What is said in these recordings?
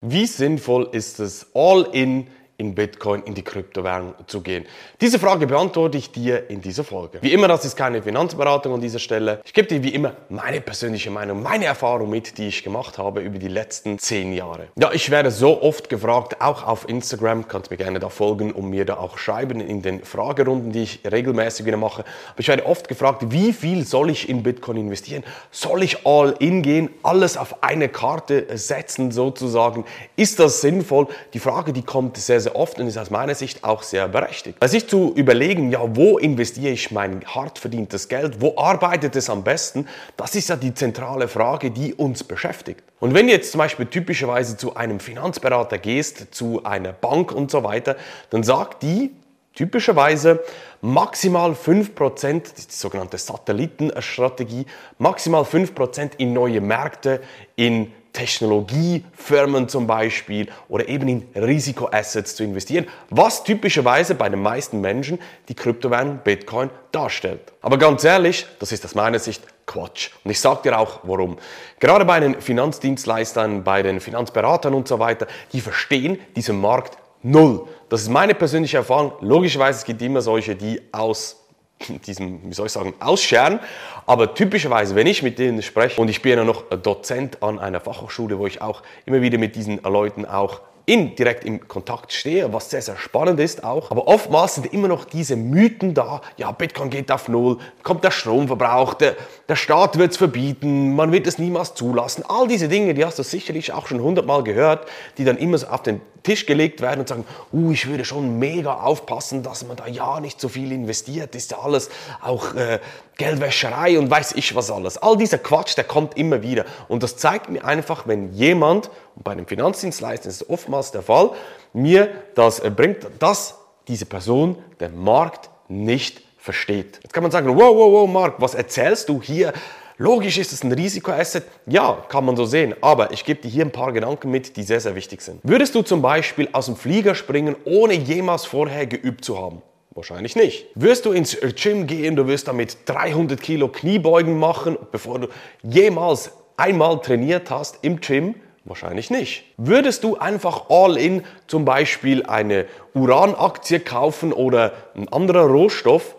Wie sinnvoll ist es, all in in Bitcoin, in die Kryptowährung zu gehen? Diese Frage beantworte ich dir in dieser Folge. Wie immer, das ist keine Finanzberatung an dieser Stelle. Ich gebe dir wie immer meine persönliche Meinung, meine Erfahrung mit, die ich gemacht habe über die letzten zehn Jahre. Ja, ich werde so oft gefragt, auch auf Instagram, kannst mir gerne da folgen und mir da auch schreiben in den Fragerunden, die ich regelmäßig wieder mache. Aber ich werde oft gefragt, wie viel soll ich in Bitcoin investieren? Soll ich all in gehen, alles auf eine Karte setzen sozusagen? Ist das sinnvoll? Die Frage, die kommt sehr, sehr sehr oft und ist aus meiner Sicht auch sehr berechtigt. Also sich zu überlegen, ja, wo investiere ich mein hart verdientes Geld, wo arbeitet es am besten, das ist ja die zentrale Frage, die uns beschäftigt. Und wenn du jetzt zum Beispiel typischerweise zu einem Finanzberater gehst, zu einer Bank und so weiter, dann sagt die typischerweise maximal 5%, das ist die sogenannte Satellitenstrategie, maximal 5% in neue Märkte, in Technologiefirmen zum Beispiel oder eben in Risikoassets zu investieren, was typischerweise bei den meisten Menschen die Kryptowährung Bitcoin darstellt. Aber ganz ehrlich, das ist aus meiner Sicht Quatsch. Und ich sage dir auch warum. Gerade bei den Finanzdienstleistern, bei den Finanzberatern und so weiter, die verstehen diesen Markt null. Das ist meine persönliche Erfahrung. Logischerweise es gibt immer solche, die aus diesem, wie soll ich sagen, ausscheren. Aber typischerweise, wenn ich mit denen spreche, und ich bin ja noch Dozent an einer Fachhochschule, wo ich auch immer wieder mit diesen Leuten auch in, direkt im Kontakt stehe, was sehr, sehr spannend ist auch. Aber oftmals sind immer noch diese Mythen da, ja, Bitcoin geht auf Null, kommt der Stromverbrauch, der, der Staat wird es verbieten, man wird es niemals zulassen. All diese Dinge, die hast du sicherlich auch schon hundertmal gehört, die dann immer so auf den Tisch gelegt werden und sagen, uh, ich würde schon mega aufpassen, dass man da ja nicht so viel investiert, ist ja alles auch äh, Geldwäscherei und weiß ich was alles. All dieser Quatsch, der kommt immer wieder. Und das zeigt mir einfach, wenn jemand, und bei einem Finanzdienstleister ist es oftmals der Fall, mir das äh, bringt, dass diese Person den Markt nicht versteht. Jetzt kann man sagen, wow, wow, wow, Mark, was erzählst du hier? Logisch ist es ein Risikoasset. Ja, kann man so sehen. Aber ich gebe dir hier ein paar Gedanken mit, die sehr, sehr wichtig sind. Würdest du zum Beispiel aus dem Flieger springen, ohne jemals vorher geübt zu haben? Wahrscheinlich nicht. Wirst du ins Gym gehen, du wirst damit 300 Kilo Kniebeugen machen, bevor du jemals einmal trainiert hast im Gym? Wahrscheinlich nicht. Würdest du einfach all in zum Beispiel eine Uranaktie kaufen oder ein anderer Rohstoff?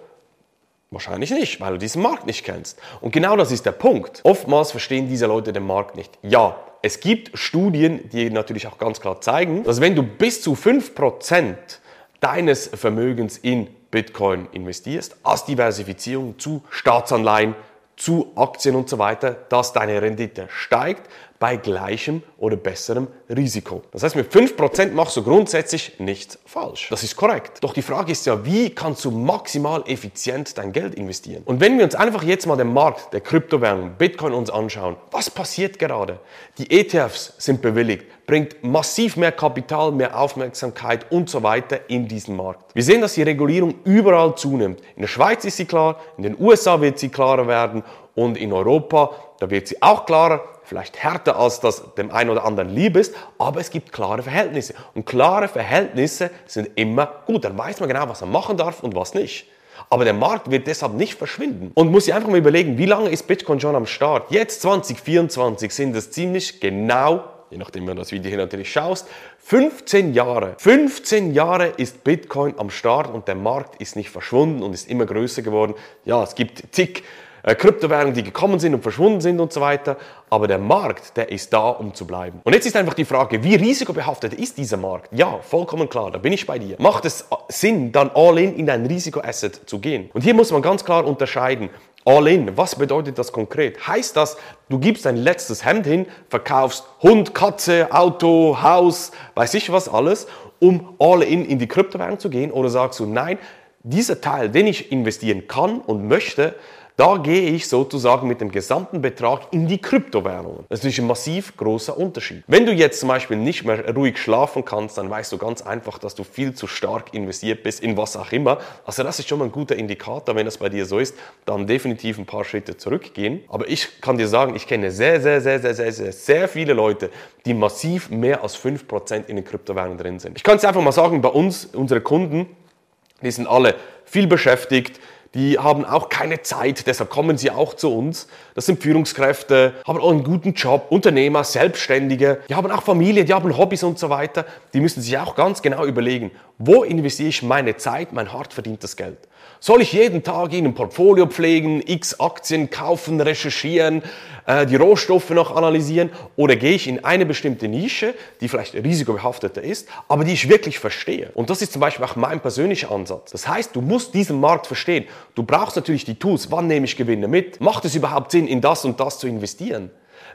Wahrscheinlich nicht, weil du diesen Markt nicht kennst. Und genau das ist der Punkt. Oftmals verstehen diese Leute den Markt nicht. Ja, es gibt Studien, die natürlich auch ganz klar zeigen, dass wenn du bis zu 5% deines Vermögens in Bitcoin investierst, als Diversifizierung zu Staatsanleihen, zu Aktien und so weiter, dass deine Rendite steigt bei gleichem oder besserem Risiko. Das heißt, mit 5% machst du grundsätzlich nichts falsch. Das ist korrekt. Doch die Frage ist ja, wie kannst du maximal effizient dein Geld investieren? Und wenn wir uns einfach jetzt mal den Markt der Kryptowährung, Bitcoin uns anschauen, was passiert gerade? Die ETFs sind bewilligt, bringt massiv mehr Kapital, mehr Aufmerksamkeit und so weiter in diesen Markt. Wir sehen, dass die Regulierung überall zunimmt. In der Schweiz ist sie klar, in den USA wird sie klarer werden und in Europa, da wird sie auch klarer, vielleicht härter als das dem einen oder anderen lieb ist, aber es gibt klare Verhältnisse. Und klare Verhältnisse sind immer gut. Dann weiß man genau, was man machen darf und was nicht. Aber der Markt wird deshalb nicht verschwinden. Und muss sich einfach mal überlegen, wie lange ist Bitcoin schon am Start? Jetzt 2024 sind es ziemlich genau je nachdem, wenn du das Video hier natürlich schaust, 15 Jahre. 15 Jahre ist Bitcoin am Start und der Markt ist nicht verschwunden und ist immer größer geworden. Ja, es gibt äh, Kryptowährungen, die gekommen sind und verschwunden sind und so weiter. Aber der Markt, der ist da, um zu bleiben. Und jetzt ist einfach die Frage, wie risikobehaftet ist dieser Markt? Ja, vollkommen klar, da bin ich bei dir. Macht es Sinn, dann all in in ein Risikoasset zu gehen? Und hier muss man ganz klar unterscheiden. All in, was bedeutet das konkret? Heißt das, du gibst dein letztes Hemd hin, verkaufst Hund, Katze, Auto, Haus, weiß ich was alles, um all in in die Kryptowährung zu gehen? Oder sagst du, nein, dieser Teil, den ich investieren kann und möchte, da gehe ich sozusagen mit dem gesamten Betrag in die Kryptowährungen. Das ist ein massiv großer Unterschied. Wenn du jetzt zum Beispiel nicht mehr ruhig schlafen kannst, dann weißt du ganz einfach, dass du viel zu stark investiert bist in was auch immer. Also das ist schon mal ein guter Indikator. Wenn das bei dir so ist, dann definitiv ein paar Schritte zurückgehen. Aber ich kann dir sagen, ich kenne sehr, sehr, sehr, sehr, sehr, sehr, sehr viele Leute, die massiv mehr als 5% in den Kryptowährungen drin sind. Ich kann es einfach mal sagen, bei uns, unsere Kunden, die sind alle viel beschäftigt, die haben auch keine Zeit, deshalb kommen sie auch zu uns. Das sind Führungskräfte, haben auch einen guten Job, Unternehmer, Selbstständige, die haben auch Familie, die haben Hobbys und so weiter. Die müssen sich auch ganz genau überlegen, wo investiere ich meine Zeit, mein hart verdientes Geld. Soll ich jeden Tag in ein Portfolio pflegen, x Aktien kaufen, recherchieren, äh, die Rohstoffe noch analysieren oder gehe ich in eine bestimmte Nische, die vielleicht risikobehafteter ist, aber die ich wirklich verstehe? Und das ist zum Beispiel auch mein persönlicher Ansatz. Das heißt, du musst diesen Markt verstehen. Du brauchst natürlich die Tools. Wann nehme ich Gewinne mit? Macht es überhaupt Sinn, in das und das zu investieren?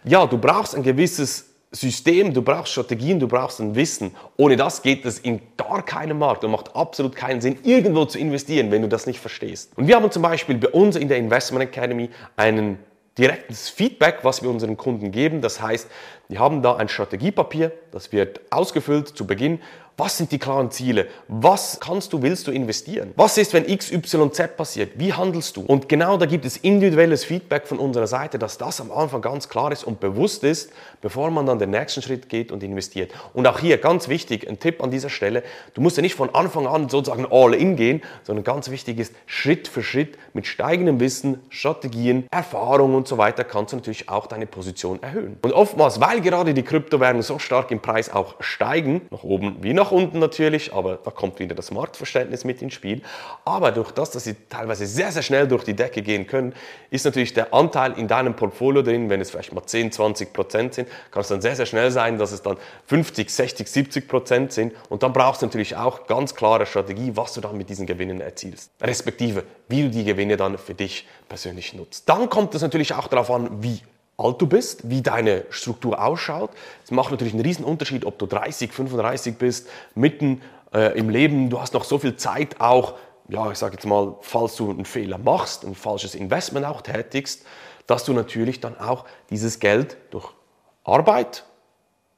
Ja, du brauchst ein gewisses System, du brauchst Strategien, du brauchst ein Wissen. Ohne das geht es in gar keinem Markt und macht absolut keinen Sinn, irgendwo zu investieren, wenn du das nicht verstehst. Und wir haben zum Beispiel bei uns in der Investment Academy einen direktes Feedback, was wir unseren Kunden geben. Das heißt, wir haben da ein Strategiepapier, das wird ausgefüllt zu Beginn was sind die klaren Ziele? Was kannst du, willst du investieren? Was ist, wenn X, Y, Z passiert? Wie handelst du? Und genau da gibt es individuelles Feedback von unserer Seite, dass das am Anfang ganz klar ist und bewusst ist, bevor man dann den nächsten Schritt geht und investiert. Und auch hier ganz wichtig, ein Tipp an dieser Stelle, du musst ja nicht von Anfang an sozusagen all in gehen, sondern ganz wichtig ist, Schritt für Schritt mit steigendem Wissen, Strategien, Erfahrung und so weiter kannst du natürlich auch deine Position erhöhen. Und oftmals, weil gerade die Kryptowährungen so stark im Preis auch steigen, nach oben wie nach nach unten natürlich, aber da kommt wieder das Marktverständnis mit ins Spiel. Aber durch das, dass sie teilweise sehr, sehr schnell durch die Decke gehen können, ist natürlich der Anteil in deinem Portfolio drin, wenn es vielleicht mal 10, 20 Prozent sind, kann es dann sehr, sehr schnell sein, dass es dann 50, 60, 70 Prozent sind. Und dann brauchst du natürlich auch ganz klare Strategie, was du dann mit diesen Gewinnen erzielst. Respektive, wie du die Gewinne dann für dich persönlich nutzt. Dann kommt es natürlich auch darauf an, wie alt du bist, wie deine Struktur ausschaut. Es macht natürlich einen riesen Unterschied, ob du 30, 35 bist, mitten äh, im Leben, du hast noch so viel Zeit auch, ja, ich sage jetzt mal, falls du einen Fehler machst, ein falsches Investment auch tätigst, dass du natürlich dann auch dieses Geld durch Arbeit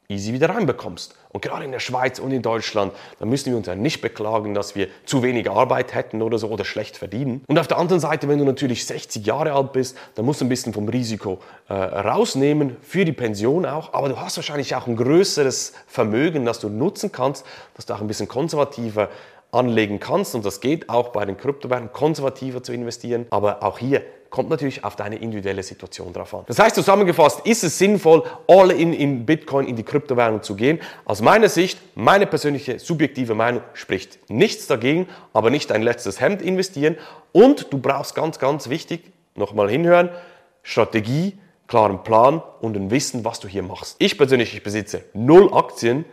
easy wieder reinbekommst. Und gerade in der Schweiz und in Deutschland, da müssen wir uns ja nicht beklagen, dass wir zu wenig Arbeit hätten oder so oder schlecht verdienen. Und auf der anderen Seite, wenn du natürlich 60 Jahre alt bist, dann musst du ein bisschen vom Risiko äh, rausnehmen, für die Pension auch. Aber du hast wahrscheinlich auch ein größeres Vermögen, das du nutzen kannst, dass du auch ein bisschen konservativer anlegen kannst. Und das geht auch bei den Kryptowährungen, konservativer zu investieren. Aber auch hier kommt natürlich auf deine individuelle Situation drauf an. Das heißt zusammengefasst, ist es sinnvoll, all in in Bitcoin, in die Kryptowährung zu gehen? Aus meiner Sicht, meine persönliche subjektive Meinung spricht nichts dagegen, aber nicht dein letztes Hemd investieren. Und du brauchst ganz, ganz wichtig, nochmal hinhören, Strategie, klaren Plan und ein Wissen, was du hier machst. Ich persönlich, ich besitze null Aktien,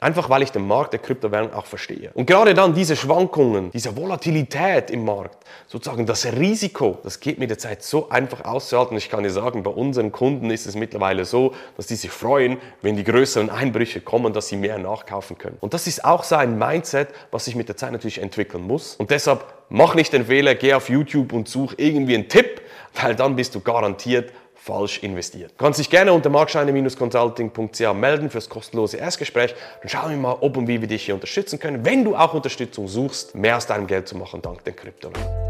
Einfach weil ich den Markt der Kryptowährung auch verstehe. Und gerade dann diese Schwankungen, diese Volatilität im Markt, sozusagen das Risiko, das geht mit der Zeit so einfach auszuhalten. Ich kann dir sagen, bei unseren Kunden ist es mittlerweile so, dass die sich freuen, wenn die größeren Einbrüche kommen, dass sie mehr nachkaufen können. Und das ist auch so ein Mindset, was sich mit der Zeit natürlich entwickeln muss. Und deshalb mach nicht den Fehler, geh auf YouTube und such irgendwie einen Tipp, weil dann bist du garantiert falsch investiert. Du kannst dich gerne unter markscheine-consulting.ch melden fürs kostenlose Erstgespräch. Dann schauen wir mal, ob und wie wir dich hier unterstützen können, wenn du auch Unterstützung suchst, mehr aus deinem Geld zu machen dank den Kryptowährungen.